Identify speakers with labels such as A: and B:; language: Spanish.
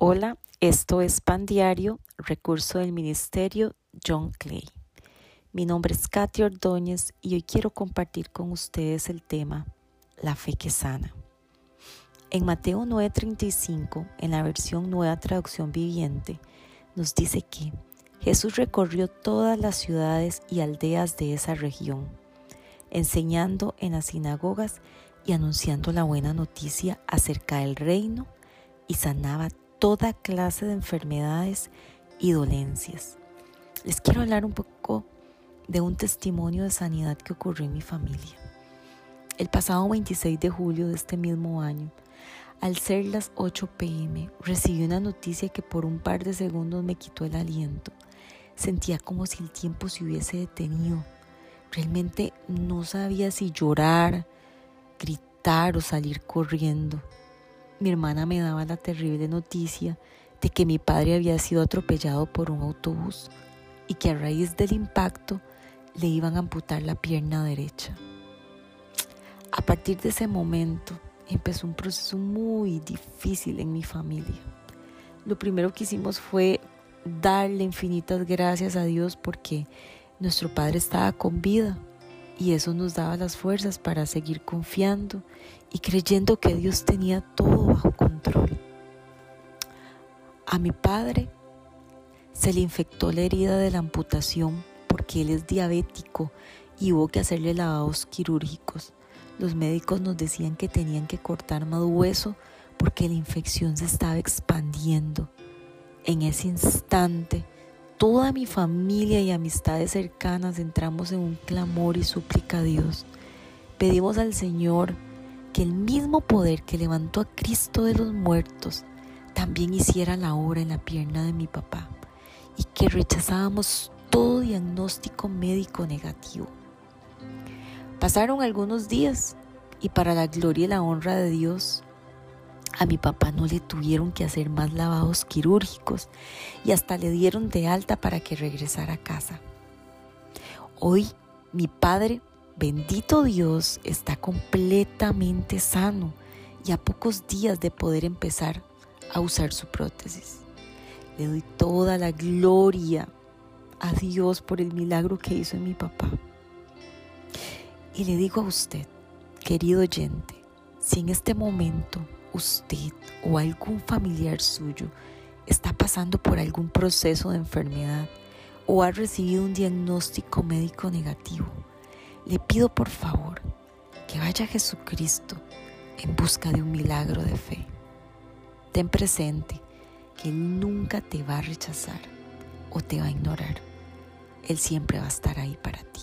A: Hola, esto es Pan Diario, recurso del Ministerio John Clay. Mi nombre es Katy Ordóñez y hoy quiero compartir con ustedes el tema La fe que sana. En Mateo 9:35, en la versión Nueva Traducción Viviente, nos dice que Jesús recorrió todas las ciudades y aldeas de esa región, enseñando en las sinagogas y anunciando la buena noticia acerca del reino y sanaba toda clase de enfermedades y dolencias. Les quiero hablar un poco de un testimonio de sanidad que ocurrió en mi familia. El pasado 26 de julio de este mismo año, al ser las 8 pm, recibí una noticia que por un par de segundos me quitó el aliento. Sentía como si el tiempo se hubiese detenido. Realmente no sabía si llorar, gritar o salir corriendo mi hermana me daba la terrible noticia de que mi padre había sido atropellado por un autobús y que a raíz del impacto le iban a amputar la pierna derecha. A partir de ese momento empezó un proceso muy difícil en mi familia. Lo primero que hicimos fue darle infinitas gracias a Dios porque nuestro padre estaba con vida y eso nos daba las fuerzas para seguir confiando y creyendo que Dios tenía todo bajo control. A mi padre se le infectó la herida de la amputación porque él es diabético y hubo que hacerle lavados quirúrgicos. Los médicos nos decían que tenían que cortar más hueso porque la infección se estaba expandiendo. En ese instante, toda mi familia y amistades cercanas entramos en un clamor y súplica a Dios. Pedimos al Señor que el mismo poder que levantó a Cristo de los muertos también hiciera la obra en la pierna de mi papá y que rechazábamos todo diagnóstico médico negativo. Pasaron algunos días y para la gloria y la honra de Dios, a mi papá no le tuvieron que hacer más lavados quirúrgicos y hasta le dieron de alta para que regresara a casa. Hoy mi padre, bendito Dios, está completamente sano y a pocos días de poder empezar a usar su prótesis. Le doy toda la gloria a Dios por el milagro que hizo en mi papá. Y le digo a usted, querido oyente, si en este momento usted o algún familiar suyo está pasando por algún proceso de enfermedad o ha recibido un diagnóstico médico negativo, le pido por favor que vaya a Jesucristo en busca de un milagro de fe. Ten presente que Él nunca te va a rechazar o te va a ignorar. Él siempre va a estar ahí para ti.